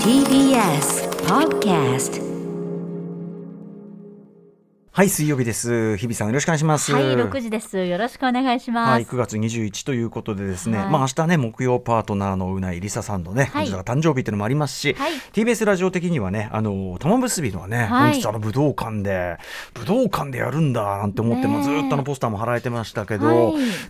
TBS Podcast はい、水曜日です。日比さんよろしくお願いします。はい、6時です。よろしくお願いします。はい、9月21ということでですね、はいまあ明日ね木曜パートナーのうないりささんのね、は誕生日っていうのもありますし、はい TBS ラジオ的にはねあの玉結びのはね、はい本日あの武道館で武道館でやるんだなんて思って、ねえもうずっとあのポスターも貼られてましたけど、はい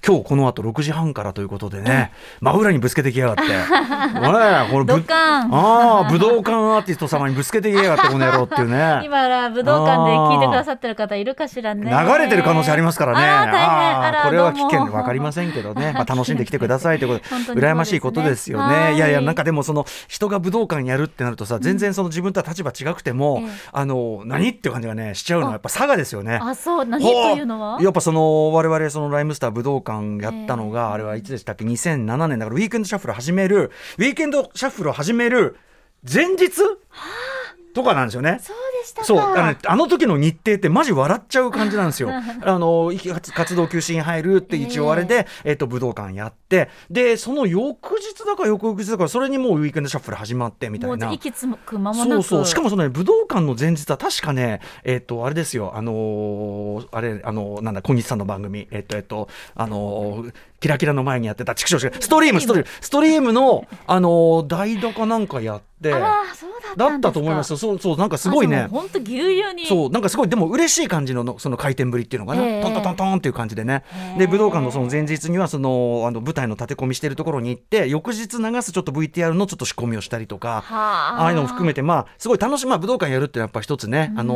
今日この後6時半からということでね、真裏にぶつけてきやがって、ねえこれぶああ武道館アーティスト様にぶつけてきやがってこの野郎っていうね。今ら武道館で聞いてくださってる方いるかしらね。流れてる可能性ありますからね。ああこれは危険わかりませんけどね。まあ楽しんできてくださいということで、ね羨ましいことですよね。はいいやいやなんかでもその人が武道館やるってなるとさ、全然その自分とは立場違くても、ええあの何っていう感じがねしちゃうのはやっぱ佐賀ですよね。あ、そう、何というのは？やっぱその我々そのライムスター武道館やったのが、ええあれはいつでしたっけ？2007年だからウィークエンドシャッフル始めるウィークエンドシャッフルを始める前日とかなんですよね。そうでしたか。そうあの,、ね、あの時の日程ってマジ笑っちゃう感じなんですよ。あのいき活活動休止に入るって一応あれで、えっと武道館やってでその翌日だか翌々日だかそれにもうウィークエンドシャッフル始まってみたいな。そうそうしかもその、ね、武道館の前日は確かねえっ、とあれですよあのーあれあのなんだ小西さんの番組えっ、とえっ、とあのーキラキラの前にやってた。畜生ストリームストリーム。ストリーム。のあのー代打かなんかやってだったと思いますよ。そうそうなんかすごいね。本当ぎゅうぎゅうに。そうなんかすごいでも嬉しい感じののその回転ぶりっていうのがね、ええトントントントンっていう感じでね。で武道館のその前日にはそのあの舞台の立て込みしてるところに行って翌日流すちょっと VTR のちょっと仕込みをしたりとか。はあ。ああいうのも含めて、まあ、すごい楽しい、まあ、武道館やるってやっぱ一つね、あの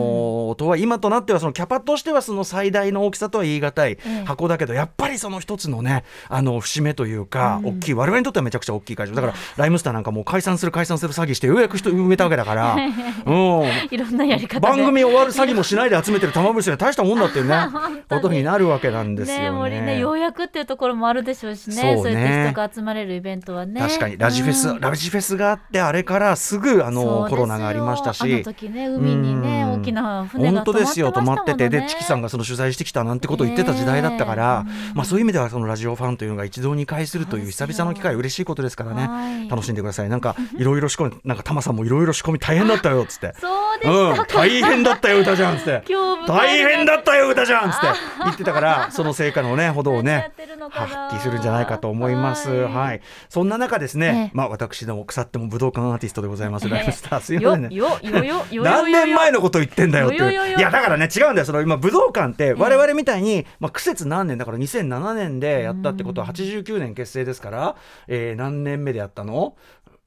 ーとは今となってはそのキャパとしてはその最大の大きさとは言い難いええ箱だけど、やっぱりその一つのねあの節目というか、大きい我々にとってはめちゃくちゃ大きい会場。だからライムスターなんかもう解散する解散する詐欺してようやく人埋めたわけだから、うん、いろんなやり方で。番組終わる詐欺もしないで集めてる玉結びは大したもんだっていうね ことになるわけなんですよね。ね、ようやくっていうところもあるでしょうしね。そうね。そうやって人が集まれるイベントはね。確かに。ラジフェス、うん。ラジフェスがあってあれからすぐあのコロナがありましたし。あの時ね、海にね、うん。大きな船が本当ですよ。止まっててでチキさんが。がその取材してきたなんてことを言ってた時代だったから、まあ、そういう意味ではそのラジオファンというのが一堂に会するという久々の機会嬉しいことですからね、はい。楽しんでください。なんかいろいろ仕込みなんかタマさんもいろいろ仕込み大変だったよっつって。そうん。大変だったよ歌じゃんっつって。大変だったよ歌じゃんっつって言ってたからその成果のね ほどをね発揮するんじゃないかと思います。はい。はい、そんな中ですね、ええ。まあ私ども腐っても武道館アーティストでございます、ライムスターすいまよせんね。何年前のこと言ってんだよっていう。いやだからね違うんだよ。その今武道館って我々みたいに、まあ、苦節何年だから2007年でやったってことは89年結成ですから、えー何年目でやったの？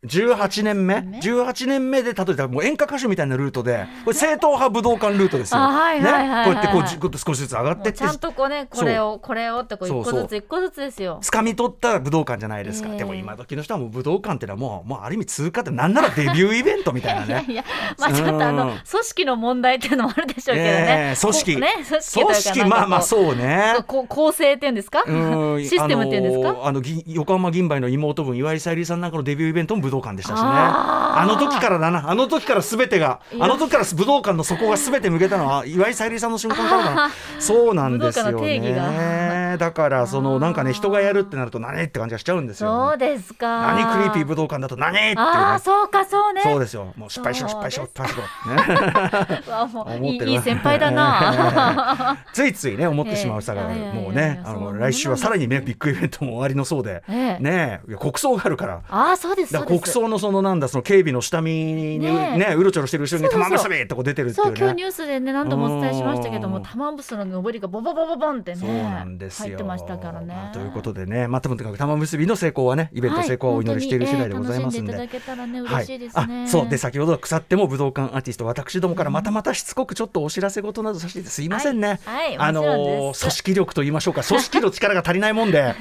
18年目？ね18年目？で例えばもう演歌歌手みたいなルートでこれ正統派武道館ルートですよ。あはいはいはいこうやってこう少しずつ上がってってちゃんとこうねこれをこれをってこう一個ずつ一個ずつですよ。掴み取った武道館じゃないですか、ええでも今時の人はもう武道館ってのはもうもうある意味通過ってなんならデビューイベントみたいないねや いやまあちょっとあのうん。組織の問題っていうのもあるでしょうけどえね。え。組織。こね組織。組織まあまあそうね。こう構成っていうんですか？うん。システムっていうんですか？あの横浜銀杯の妹分岩井さゆりさんなんかのデビューイベントも武道館でしたしね。あの時からだな。あの時から全てがあの時から武道館の底が全て向けたのは岩井さゆりさんの瞬間からだなそうなんですよ武道館の定義ねだからそのなんかね人がやるってなると何？って感じがしちゃうんですよ、そうですか。何クリーピー武道館だと何？っていうね。ああそうかそうね。そうですよ。もう失敗しろ失敗しろ失敗しろ、ね わもう 思ってる。いいいい先輩だな。ついついね思ってしまうさが、もうねあの来週はさらにねビッグイベントも終わりのそうで、ええ。ね国葬があるから。ああそうですだからそうです。国葬のそのなんだその警備の下見にねねえ。うろちょろしてる後ろに玉結びってこう。出てるってそう今日いうねニュースでね何度もお伝えしましたけどもうん。玉結びの上りがボボボボボンってねそうなんですよ。入ってましたからね。まあということでねまあとにかく玉結びの成功はねイベント成功をお祈りしている次第でございますんで。はいえー楽しんでいただけたらねはい。嬉しいですね。あそう。で先ほど腐っても武道館アーティスト私どもからまたまたしつこくちょっとお知らせ事などさせてすいませんね、はい。はい。あの組織力と言いましょうか。組織の力が足りないもんで。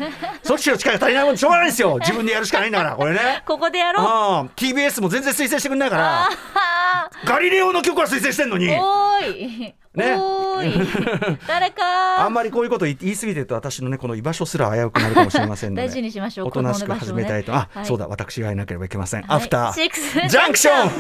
組織の力が足りないもんでしょうがないですよ。自分でやるしかないんだからこれね。ここでやろう。ああ TBS も全然推薦してくれないから。あガリレオの曲は推薦してんのに。ーおーい。ね。おーい。誰あかん。まりこういうこと言い言い過ぎてると私のねこの居場所すら危うくなるかもしれませんので。大事にしましょうおとなしく始めたいと、あ、はいそうだ私がいなければいけません、はい。アフターシックスジャンクション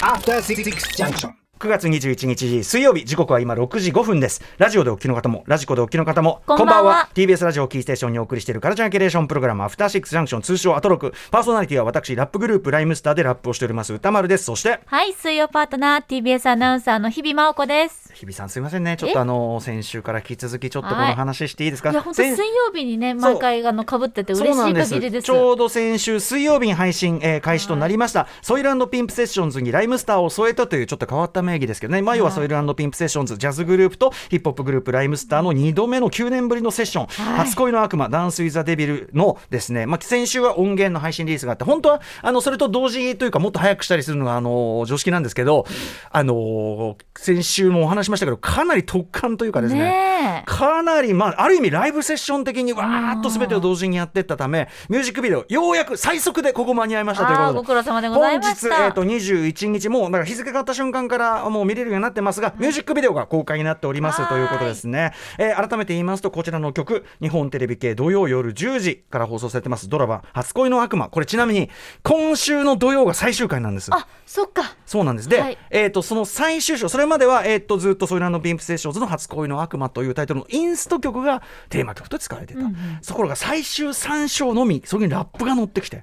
After Six Junction. 9月21日水曜日時刻は今6時5分です。ラジオでお聞きの方もラジコでお聞きの方もこんばんは。TBS ラジオキーステーションにお送りしているカルチャーキュレーションプログラムアフターシックスジャンクション通称アトロク。パーソナリティは私ラップグループライムスターでラップをしております。歌丸です。そしてはい、水曜パートナー TBS アナウンサーの日々真央子です。日比さんすいませんね。ちょっとあの先週から引き続きちょっとこの話していいですか、いや本当水先曜日にね毎回あの被ってて嬉しい限りです。ちょうど先週水曜日に配信、えー開始となりました、ソイルピンプセッションズにライムスターを添えたというちょっと変わった名義ですけどね、まあ、要はソイルピンプセッションズジャズグループとヒップホップグループライムスターの2度目の9年ぶりのセッション、はい。初恋の悪魔ダンス・ウィザ・デビルのですね、まあ、先週は音源の配信リリースがあって本当はあのそれと同時というかもっと早くしたりするのがあの常識なんですけど、あの先週もお話しましたけどかなり突貫というかですね。かなり、まあ、ある意味ライブセッション的にわーっと全てを同時にやっていったためミュージックビデオようやく最速でここ間に合いましたということでご苦労様でございまし本日、えた。ー、と21日もうだから日付が変わった瞬間からもう見れるようになってますが、ミュージックビデオが公開になっておりますはいということですね、えー改めて言いますとこちらの曲日本テレビ系土曜夜10時から放送されてますドラマ「初恋の悪魔」これちなみに今週の土曜が最終回なんです。あ、そっか。そうなんです。で、はい。えっ、と、その最終章、それまでは、えっ、と、ずっとソイランドピンプセッションズの初恋の悪魔というタイトルのインスト曲がテーマ曲と使われていた。ところが最終3章のみ、そこにラップが乗ってきて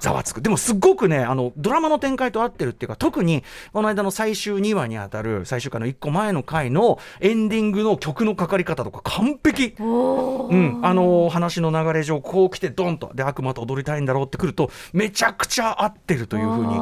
ざわつく。でも、すっごくね、あの、ドラマの展開と合ってるっていうか、特に、この間の最終2話にあたる、最終回の1個前の回のエンディングの曲のかかり方とか完璧。うん、あのー話の流れ上こう来てドンとで悪魔と踊りたいんだろうってくるとめちゃくちゃ合ってるというふうに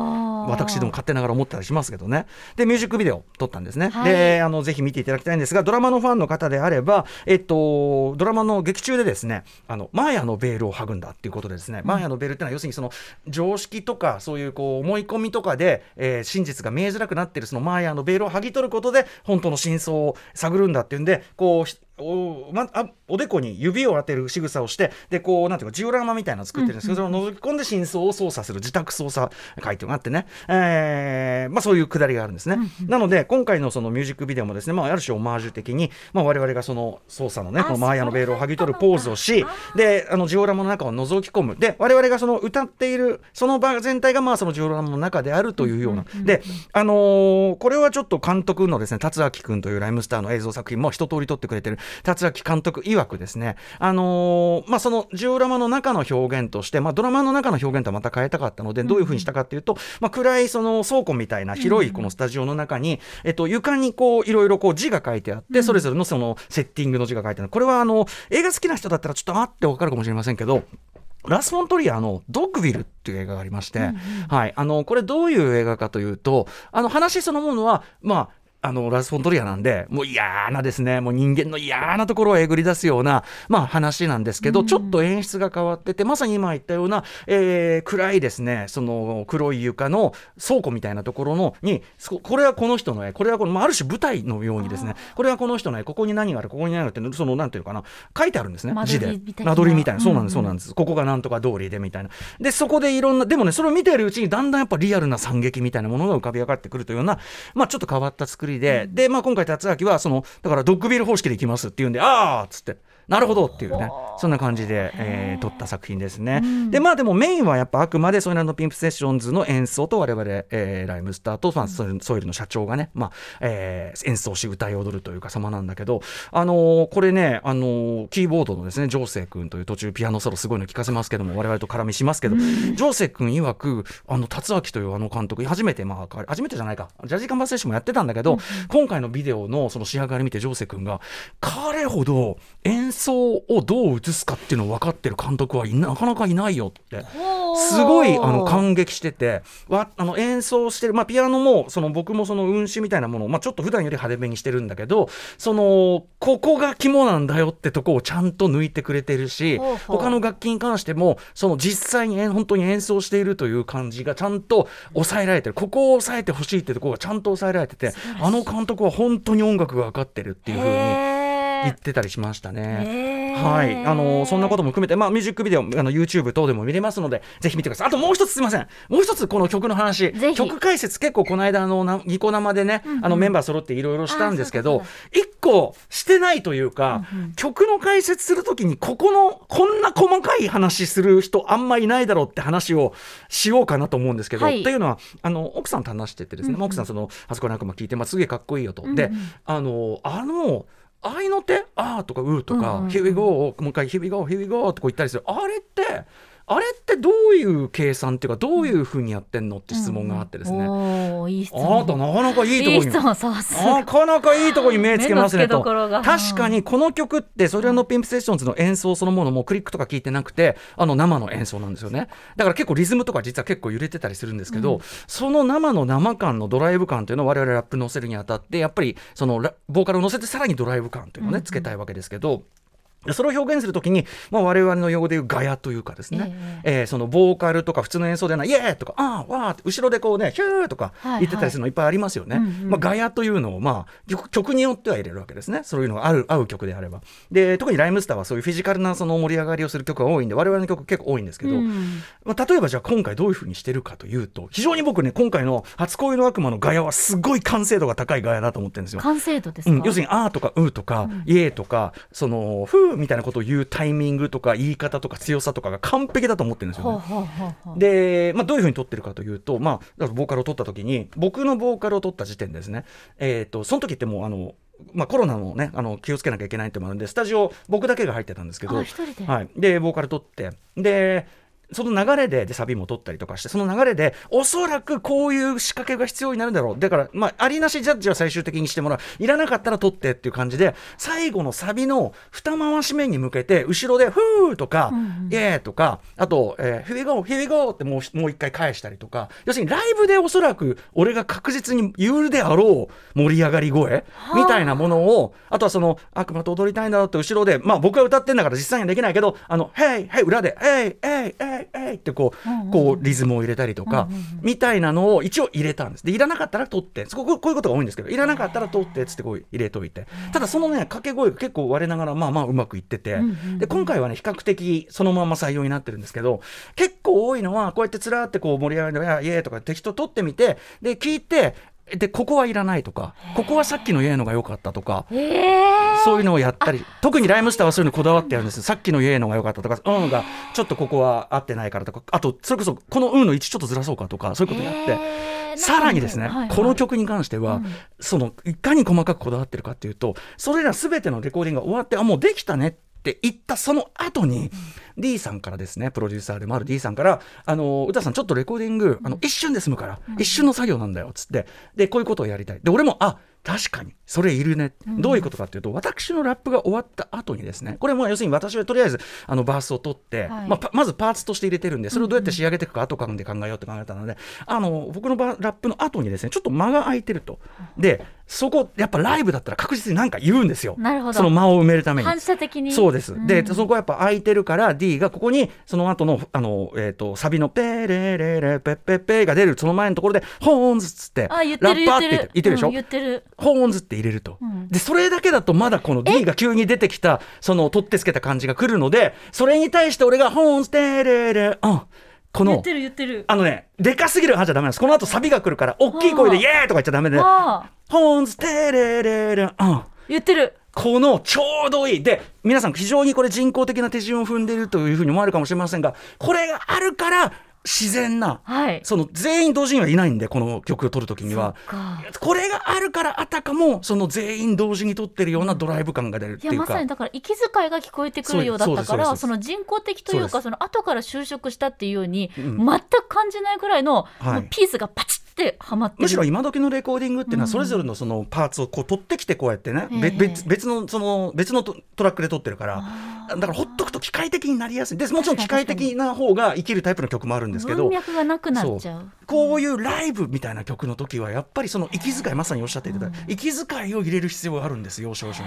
私でも勝手ながら思ったりしますけどね。でミュージックビデオ撮ったんですね、はい。であのぜひ見ていただきたいんですがドラマのファンの方であればえっとドラマの劇中でですねあのマーヤのベールを剥ぐんだっていうことでですね、マーヤのベールってのは要するにその常識とかそういうこう思い込みとかで、えー真実が見えづらくなっているそのマーヤのベールを剥ぎ取ることで本当の真相を探るんだっていうんでこうひおまあ、おでこに指を当てる仕草をしてでこうなんていうかジオラマみたいなのを作ってるんですけど、それを覗き込んで真相を操作する自宅操作会というのがあってね、えーまあ、そういうくだりがあるんですね、なので今回のそのミュージックビデオもですね、まあ、ある種オマージュ的に、まあ、我々がその操作のねあこのマーヤのベールを剥ぎ取るポーズをしあであのジオラマの中を覗き込む。で我々がその歌っているその場全体がまあそのジオラマの中であるというような、であのーこれはちょっと監督のですね達明君というライムスターの映像作品も一通り撮ってくれてる達明監督曰くですねあのーまあそのジオラマの中の表現として、まあ、ドラマの中の表現とはまた変えたかったのでどういうふうにしたかっていうと、まあ、暗いその倉庫みたいな広いこのスタジオの中に、えっと、床にこういろいろこう字が書いてあって、それぞれのそのセッティングの字が書いてある。これはあの映画好きな人だったらちょっとあってわかるかもしれませんけどラス・フォントリアの「ドッグビル」っていう映画がありまして、はい、あのこれどういう映画かというとあの話そのものはまああのラス・フォントリアなんでもう嫌なですね。もう人間の嫌なところをえぐり出すような、まあ、話なんですけど、ちょっと演出が変わっててまさに今言ったような、えー暗いですね。その黒い床の倉庫みたいなところのにそこれはこの人の絵。これはこの、まあ、ある種舞台のようにですね。これはこの人の絵。ここに何がある？ここに何がある？ってそのなんていうのかな？書いてあるんですね。間字で。間取りみたいな。そうなんです、そうなんです。ここがなんとか通りでみたいな。でそこでいろんなでもねそれを見ているうちにだんだんやっぱリアルな惨劇みたいなものが浮かび上がってくるというようなまあちょっと変わった作りで、でまあ今回達明はそのだからドッグビル方式でいきますっていうんでああっつってなるほどっていうねそんな感じで、えー撮った作品ですね、でまあでもメインはやっぱあくまでソイランドピンプセッションズの演奏と我々、えーライムスターと、まあ、ソイルソイルの社長がね、まあえー演奏し歌い踊るというか様なんだけどあのーこれね、あのーキーボードのですねジョーセイ君という途中ピアノソロすごいの聞かせますけども我々と絡みしますけど、ジョーセイ君曰くあの達明というあの監督初めてまあ初めてじゃないかジャージーカンバーセッションもやってたんだけど、今回のビデオのその仕上がり見てジョーセイ君が彼ほど演奏をどう映すかっていうのを分かってる監督はいななかなかいないよって。すごいあの感激してて。わあの演奏してる、まあ、ピアノもその僕もその運指みたいなものを、まあ、ちょっと普段より派手めにしてるんだけどそのここが肝なんだよってとこをちゃんと抜いてくれてるし他の楽器に関してもその実際にえ本当に演奏しているという感じがちゃんと抑えられてる。ここを抑えてほしいってところがちゃんと抑えられててあの監督は本当に音楽が分かってるっていうふうに。言ってたりしましたね。はい、あのそんなことも含めて、まあ、ミュージックビデオ、あの YouTube 等でも見れますので、ぜひ見てください。あともう一つすみません、もう一つこの曲の話。曲解説、結構この間あのな、ニコ生でね、あのメンバー揃っていろいろしたんですけど一個してないというか、曲の解説するときに、ここの、こんな細かい話する人、あんまいないだろうって話をしようかなと思うんですけど、はい。というのは、あの奥さんと話しててですね、まあ奥さん、その、あそこなんかも聞いて、まあ、すげえかっこいいよと。で、あの、あの、合いの手？あーとかうーとか、うんうんうん。Here we go もう一回 Here we go Here we go ってこう言ったりする。あれってあれってどういう計算っていうかどういうふうにやってんのって質問があってですね、おーいい質あ問なたなかなかいいとこに。なかなかいいとこに目つけますね。と確かにこの曲ってそれのピンプセッションズの演奏そのものもクリックとか聞いてなくてあの生の演奏なんですよね。だから結構リズムとか実は結構揺れてたりするんですけど、その生の生感のドライブ感というのを我々ラップ乗せるにあたってやっぱりそのラボーカルを乗せてさらにドライブ感というのをねつけたいわけですけど。それを表現するときに、まあ、我々の用語でいうガヤというかですね、えーそのボーカルとか普通の演奏ではないイエーとかあーわーって後ろでこうねヒューとかはいはい。言ってたりするのいっぱいありますよね、うんうんまあ、ガヤというのを、まあ、曲曲によっては入れるわけですね。そういうのがある合う曲であれば。で特にライムスターはそういうフィジカルなその盛り上がりをする曲が多いんで我々の曲結構多いんですけど、うん。まあ、例えばじゃあ今回どういうふうにしてるかというと非常に僕ね今回の「初恋の悪魔」のガヤはすごい完成度が高いガヤだと思ってるんですよ。完成度ですか、うん、要するに「あ」とか「う」とか「イエー」とかその「ふう」みたいなことを言うタイミングとか言い方とか強さとかが完璧だと思ってるんですよね。で、まあ、どういうふうに撮ってるかというと、まあ、ボーカルを撮った時に僕のボーカルを撮った時点でですね、えー、とその時ってもうあの、まあ、コロナのねあの気をつけなきゃいけないってもあるんでスタジオ僕だけが入ってたんですけどあ一人で。はい、でボーカル撮ってでその流れででサビも取ったりとかしてその流れでおそらくこういう仕掛けが必要になるんだろう。だから、まあ、ありなしジャッジは最終的にしてもらう。いらなかったら取ってっていう感じで最後のサビの二回し目に向けて後ろで「フー」とか「イエー」とかあと「えー、Here we go Here we go」ってもうもう一回返したりとか要するにライブでおそらく俺が確実に言うであろう盛り上がり声みたいなものをあとはその悪魔と踊りたいんだろうって後ろでまあ僕が歌ってんだから実際にはできないけどあの「ヘイヘイ裏で「ヘイヘイヘイヘイ」ってこうこうリズムを入れたりとかみたいなのを一応入れたんです。でいらなかったら取ってそここういうことが多いんですけどいらなかったら取ってっつってこう入れといて。ただそのね掛け声が結構我ながらまあまあうまくいってて。で今回はね比較的そのまま採用になってるんですけど結構多いのはこうやってつらーってこう盛り上がりで「イエーイ!」とか適当取ってみてで聞いてでここはいらないとかここはさっきの「イエーイ!」のが良かったとか。えーそういうのをやったり特にライムスターはそういうのこだわってやるんですさっきの「イエーイ!」のが良かったとか「うん」がちょっとここは合ってないからとかあとそれこそこの「うん」の位置ちょっとずらそうかとかそういうことやって。えーさらにですね、この曲に関しては、そのいかに細かくこだわってるかっていうとそれら全てのレコーディングが終わってあもうできたねって言ったその後に、D さんからですねプロデューサーでもある D さんから「あの歌さんちょっとレコーディングあの一瞬で済むから、一瞬の作業なんだよ」っつって。でこういうことをやりたい。で俺もあ確かに。それいるね、どういうことかっていうと私のラップが終わった後にですねこれも要するに私はとりあえずあのバースを取って、はい。まあ、パまずパーツとして入れてるんでそれをどうやって仕上げていくか後からで考えようって考えたので、あの僕のバラップの後にですねちょっと間が空いてると。でそこやっぱライブだったら確実に何か言うんですよ。なるほど。その間を埋めるために。反射的に。そうです、でん。そこはやっぱ空いてるから D がここにその後のあの、えー、とサビの「ペレレレペッペッペ」が出るその前のところで「ホーンズ」っつってラッパーって言ってる。言ってるでしょ、うん言ってるホーンズって入れると、ん。でそれだけだとまだこの D が急に出てきたその取ってつけた感じが来るのでそれに対して俺が「ホーンズテレレ」うん。この言ってる言ってる。あのねでかすぎるはじゃダメなんです。この後サビが来るから大きい声で「イエーイ!」とか言っちゃダメで「ああ。ホーンズテレレレ」うん。言ってる。このちょうどいい。で皆さん非常にこれ人工的な手順を踏んでいるというふうに思われるかもしれませんがこれがあるから自然なはい。その全員同時にはいないんでこの曲を撮る時には。これがあるからあたかもその全員同時に撮ってるようなドライブ感が出るっていうか。いやまさにだから息遣いが聞こえてくるようだったからその人工的というかその後から就職したっていうようにん。全く感じないぐらいのはい。ピースがパチってはまってる。むしろ今時のレコーディングっていうのはそれぞれのそのパーツをこう取ってきてこうやってね、べええ。別別のその別のトトラックで撮ってるからだからほっとくと機械的になりやすい。でもちろん機械的な方が生きるタイプの曲もあるんですけど文脈がなくなっちゃう。こういうライブみたいな曲の時はやっぱりその息遣いまさにおっしゃっていただいた息遣いを入れる必要があるんですよ少々。に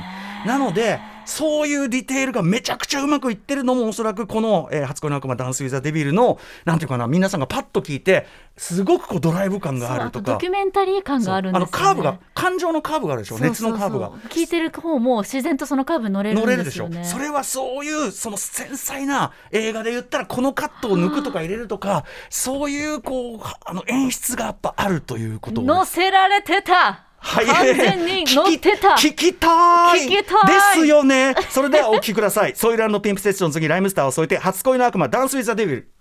なのでそういうディテールがめちゃくちゃうまくいってるのもおそらくこの「えー初恋の悪魔ダンス・ウィザ・デビルの」なんていうかな皆さんがパッと聞いてすごくこうドライブ感があるとか。ドキュメンタリー感があるんですよ、ね、あのカーブが感情のカーブがあるでしょ。熱のカーブが。聞いてる方も自然とそのカーブ乗れるね、乗れるでしょ。それはそういうその繊細な映画で言ったらこのカットを抜くとか入れるとかそういうこうあの演出がやっぱあるということ乗せられてた。はい、完全に乗ってた。聞きたい。聞きたい。ですよね。それではお聞きください。ソイルピンプセッション。次ライムスターを添えて初恋の悪魔ダンスウィザデビル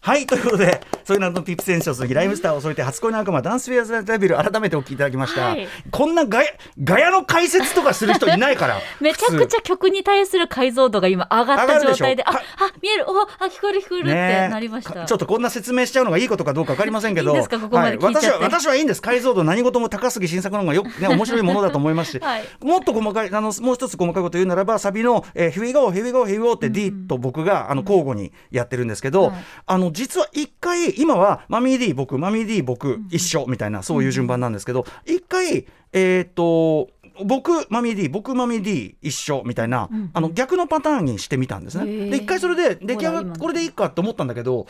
はいということでそういうのピップセンションズライムスターを添えて初恋の悪魔ダンスウィアザデビル改めてお聞きいただきました、はい。こんなガヤガヤの解説とかする人いないから めちゃくちゃ曲に対する解像度が今上がった状態ででしょ？あ見える？おあ聞こえる聞こえるってねなりました、かちょっとこんな説明しちゃうのがいいことかどうか分かりませんけど。私は私はいいんです。解像度何事も高杉晋作の方がよく、ね、面白いものだと思いますし、はい。もっと細かいあのもう一つ細かいこと言うならばサビの「えー、Here we go here we go here we go」って D と僕があの交互にやってるんですけど、はい。あの実は一回今はマミー D 僕マミー D 僕一緒みたいなそういう順番なんですけど一回えっ、と僕マミー D 僕マミー D 一緒みたいな、あの逆のパターンにしてみたんですね。で一回それで出来上がこれでいいかって思ったんだけど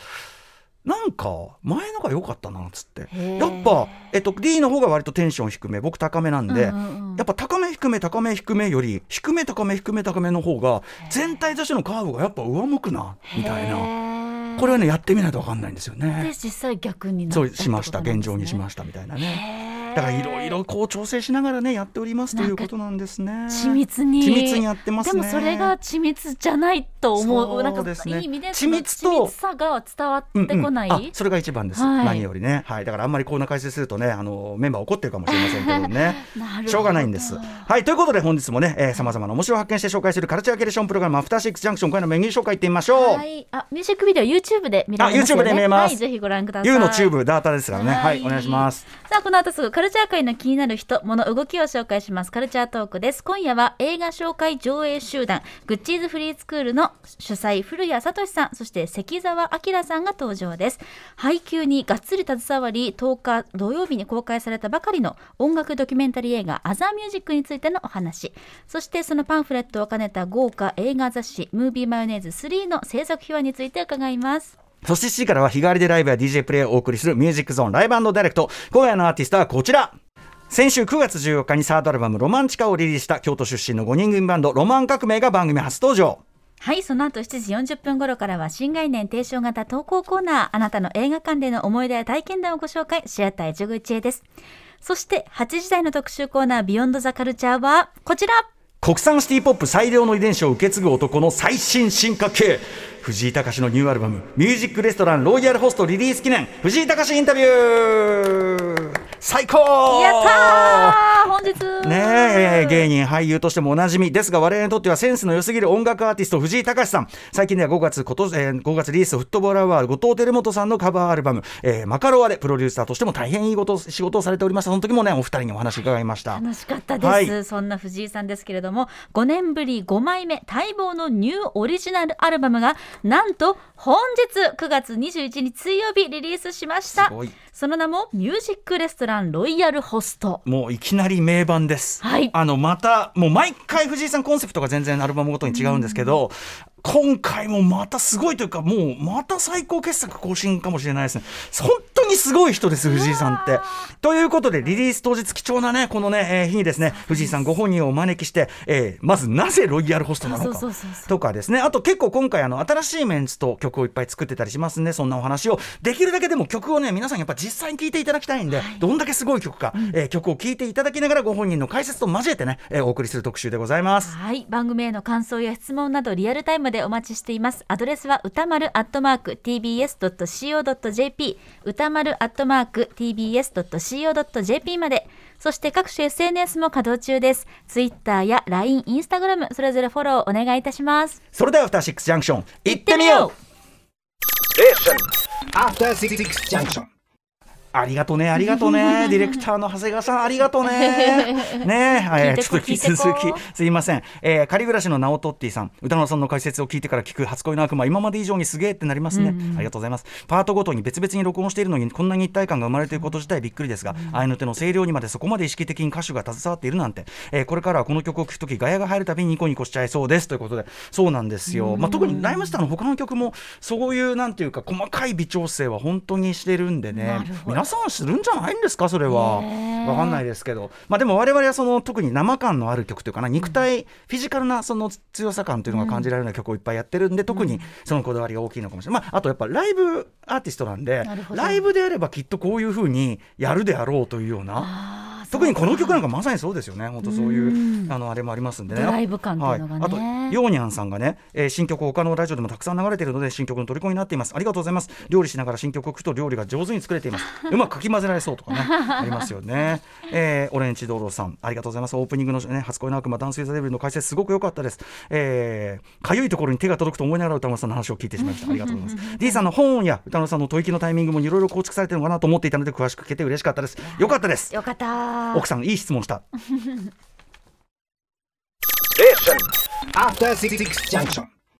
なんか前のが良かったなっつって。やっぱ、えっと、D の方が割とテンション低め僕高めなんで、うんうんうんやっぱ高め低め高め低めより低め高め低め高めの方が全体としてのカーブがやっぱ上向くなみたいな。なこれはねやってみないと分かんないんですよでね。実際逆になったそうしました。現状にしまししたみたいなね。だからいろいろこう調整しながらねやっておりますということなんですね。緻密に緻密にやってますね。でもそれが緻密じゃないと思う。そうなんかですねいい意味で緻密とさが伝わってこない、うんうん。あそれが一番です、はい。何よりね、はい、だからあんまりこんな解説するとねあのメンバー怒ってるかもしれませんけどね。しょうがないんです。はい。ということで本日もねさまざまな面白を発見して紹介するカルチャーキュレーションプログラム「アフターシックスジャンクション」今回のメニュー紹介いってみましょう。はい、あミュージックビデオ YouTube で見られます。よねあ YouTube で見れますはい、ぜひご覧ください。U のチューブダータですからね。はい、お願いします。さあこの後すぐカルチャー界の気になる人物動きを紹介します。カルチャートークです。今夜は映画紹介上映集団グッチーズフリースクールの主催古谷聡さんそして関澤明さんが登場です。配給にがっつり携わり10日土曜日に公開されたばかりの音楽ドキュメンタリー映画アザーミュージックについてのお話。そしてそのパンフレットを兼ねた豪華映画雑誌ムービーマヨネーズ3の制作秘話について伺います。そして7時からは日替わりでライブや DJ プレイをお送りするミュージックゾーンライブダイレクト。今夜のアーティストはこちら。先週9月14日にサードアルバム「ロマンチカ」をリリースした京都出身の5人組バンドロマン革命が番組初登場。はい、その後7時40分頃からは新概念提唱型投稿コーナー、あなたの映画館での思い出や体験談をご紹介、シアター一口へです。そして8時台の特集コーナー、ビヨンドザカルチャーはこちら。国産シティポップ最良の遺伝子を受け継ぐ男の最新進化系藤井隆のニューアルバム「ミュージックレストランロイヤルホスト」リリース記念藤井隆インタビュー。最高！やったー！本日。ねえ芸人俳優としてもおなじみですが我々にとってはセンスの良すぎる音楽アーティスト藤井隆さん。最近では5月こと、えー5月リリースフットボールアワー後藤輝元さんのカバーアルバム「えーマカロワ」でプロデューサーとしても大変いいこと仕事をされておりましたその時もねお二人にお話伺いました。楽しかったです、はい。そんな藤井さんですけれども5年ぶり5枚目待望のニューオリジナルアルバムがなんと本日9月21日水曜日リリースしました。その名もミュージックレストランロイヤルホスト。もういきなり名盤です。はい。あのまたもう毎回藤井さんコンセプトが全然アルバムごとに違うんですけど、今回もまたすごいというかもうまた最高傑作更新かもしれないですね。本当にすごい人です藤井さんって。ということでリリース当日貴重なねこのね、えー日にですね藤井さんご本人をお招きして、えーまずなぜロイヤルホストなのかとかですね。あと結構今回あの新しいメンツと曲をいっぱい作ってたりしますんでそんなお話をできるだけでも曲をね皆さんやっぱ実際に聴いていただきたいんで、どんだけすごい曲か、えー曲を聴いていただきながらご本人の解説と交えてね、えーお送りする特集でございます。はい。番組への感想や質問などリアルタイムでお待ちしています。アドレスは歌丸アットマーク tbs.co.jp 歌丸アットマーク tbs.co.jp まで。そして各種 SNS も稼働中です。ツイッターや LINE、インスタグラムそれぞれフォローお願いいたします。それではアフターシックスジャンクション行ってみよう。After Six Junction. ありがとうね、ありがとうね、ディレクターの長谷川さん、ありがとうね。ねえ、ちょっと引き続き、すいません。えー、仮暮らしのナオトッティさん、歌野さんの解説を聞いてから聞く初恋の悪魔、今まで以上にすげえってなりますね、うん。うん。ありがとうございます。パートごとに別々に録音しているのに、こんなに一体感が生まれていること自体びっくりですが、合、いの手の声量にまでそこまで意識的に歌手が携わっているなんて、えー、これからはこの曲を聴くとき、ガヤが入るたびにニコニコしちゃいそうです。ということで、そうなんですよ。まあ、特にライムスターの他の曲も、そういうなんていうか、細かい微調整は本当にしてるんでね、皆さんするんじゃないんですか？それは。分かんないですけど、まあ、でも我々はその特に生感のある曲というかな肉体、うん、フィジカルなその強さ感というのが感じられるような曲をいっぱいやってるんで、うん、特にそのこだわりが大きいのかもしれない、まあ、あとやっぱライブアーティストなんでライブであればきっとこういうふうにやるであろうというような。特にこの曲なんかまさにそうですよね。本当そういうあのあれもありますんでね。ドライブ感っていうのがね、はい、あとヨーニャンさんがね、えー、新曲他のラジオでもたくさん流れているので新曲の虜になっています。ありがとうございます。料理しながら新曲を聴くと料理が上手に作れています。うまくかき混ぜられそうとかねありますよね、えー、オレンジ道路さんありがとうございます。オープニングのね初恋の悪魔ダンスイザデビルの解説すごく良かったです。えー、かゆいところに手が届くと思いながら歌丸さんの話を聞いてしまいました。ありがとうございます。D さんの本や歌丸さんの吐息のタイミングもいろいろ構築されてるのかなと思っていたので詳しく聞けて嬉しかったです。よかったです。よかった奥さんいい質問問した。After Six Junction.